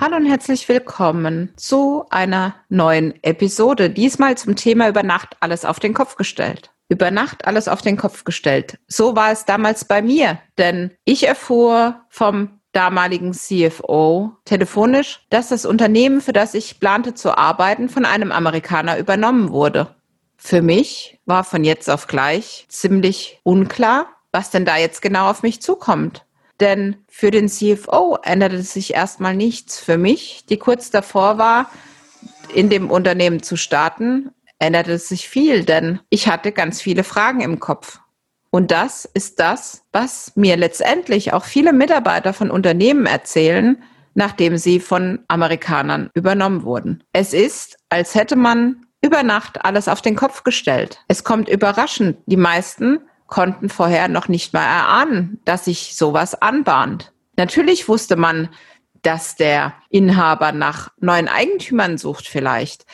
Hallo und herzlich willkommen zu einer neuen Episode. Diesmal zum Thema über Nacht alles auf den Kopf gestellt. Über Nacht alles auf den Kopf gestellt. So war es damals bei mir, denn ich erfuhr vom damaligen CFO telefonisch, dass das Unternehmen, für das ich plante zu arbeiten, von einem Amerikaner übernommen wurde. Für mich war von jetzt auf gleich ziemlich unklar, was denn da jetzt genau auf mich zukommt. Denn für den CFO änderte sich erstmal nichts. Für mich, die kurz davor war, in dem Unternehmen zu starten, änderte sich viel, denn ich hatte ganz viele Fragen im Kopf. Und das ist das, was mir letztendlich auch viele Mitarbeiter von Unternehmen erzählen, nachdem sie von Amerikanern übernommen wurden. Es ist, als hätte man über Nacht alles auf den Kopf gestellt. Es kommt überraschend. Die meisten konnten vorher noch nicht mal erahnen, dass sich sowas anbahnt. Natürlich wusste man, dass der Inhaber nach neuen Eigentümern sucht vielleicht.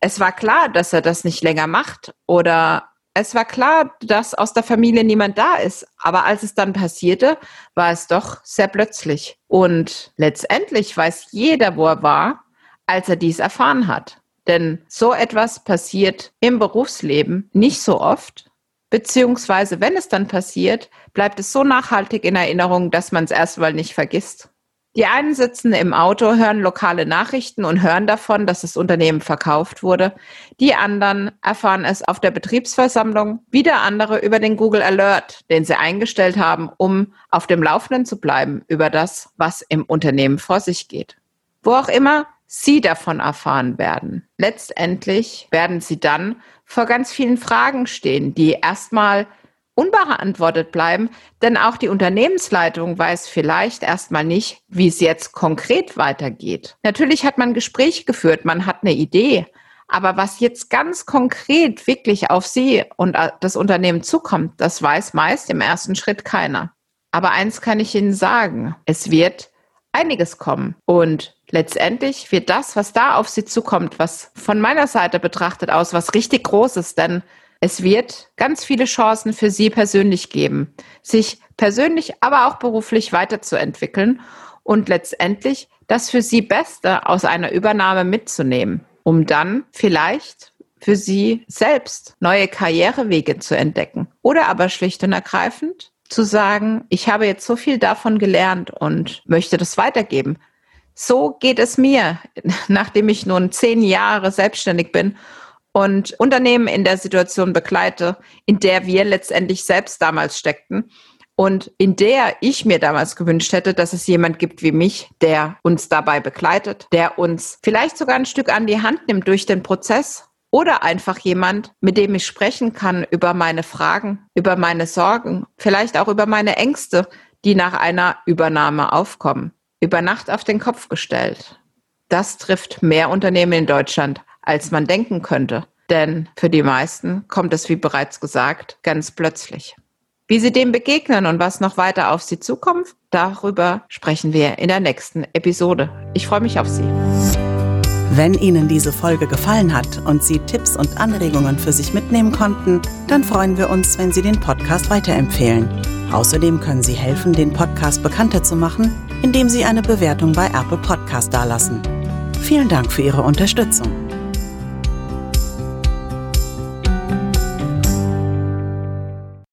Es war klar, dass er das nicht länger macht oder es war klar, dass aus der Familie niemand da ist. Aber als es dann passierte, war es doch sehr plötzlich. Und letztendlich weiß jeder, wo er war, als er dies erfahren hat. Denn so etwas passiert im Berufsleben nicht so oft. Beziehungsweise, wenn es dann passiert, bleibt es so nachhaltig in Erinnerung, dass man es erstmal nicht vergisst. Die einen sitzen im Auto, hören lokale Nachrichten und hören davon, dass das Unternehmen verkauft wurde. Die anderen erfahren es auf der Betriebsversammlung, wieder andere über den Google Alert, den sie eingestellt haben, um auf dem Laufenden zu bleiben über das, was im Unternehmen vor sich geht. Wo auch immer Sie davon erfahren werden. Letztendlich werden Sie dann vor ganz vielen Fragen stehen, die erstmal unbeantwortet bleiben, denn auch die Unternehmensleitung weiß vielleicht erstmal nicht, wie es jetzt konkret weitergeht. Natürlich hat man Gespräch geführt, man hat eine Idee, aber was jetzt ganz konkret wirklich auf Sie und das Unternehmen zukommt, das weiß meist im ersten Schritt keiner. Aber eins kann ich Ihnen sagen, es wird einiges kommen und letztendlich wird das, was da auf sie zukommt, was von meiner Seite betrachtet aus was richtig Großes, denn es wird ganz viele Chancen für sie persönlich geben, sich persönlich, aber auch beruflich weiterzuentwickeln und letztendlich das für sie Beste aus einer Übernahme mitzunehmen, um dann vielleicht für sie selbst neue Karrierewege zu entdecken oder aber schlicht und ergreifend zu sagen, ich habe jetzt so viel davon gelernt und möchte das weitergeben. So geht es mir, nachdem ich nun zehn Jahre selbstständig bin und Unternehmen in der Situation begleite, in der wir letztendlich selbst damals steckten und in der ich mir damals gewünscht hätte, dass es jemand gibt wie mich, der uns dabei begleitet, der uns vielleicht sogar ein Stück an die Hand nimmt durch den Prozess oder einfach jemand, mit dem ich sprechen kann über meine Fragen, über meine Sorgen, vielleicht auch über meine Ängste, die nach einer Übernahme aufkommen über Nacht auf den Kopf gestellt. Das trifft mehr Unternehmen in Deutschland, als man denken könnte. Denn für die meisten kommt es, wie bereits gesagt, ganz plötzlich. Wie sie dem begegnen und was noch weiter auf sie zukommt, darüber sprechen wir in der nächsten Episode. Ich freue mich auf Sie. Wenn Ihnen diese Folge gefallen hat und Sie Tipps und Anregungen für sich mitnehmen konnten, dann freuen wir uns, wenn Sie den Podcast weiterempfehlen. Außerdem können Sie helfen, den Podcast bekannter zu machen indem Sie eine Bewertung bei Apple Podcast dalassen. Vielen Dank für Ihre Unterstützung.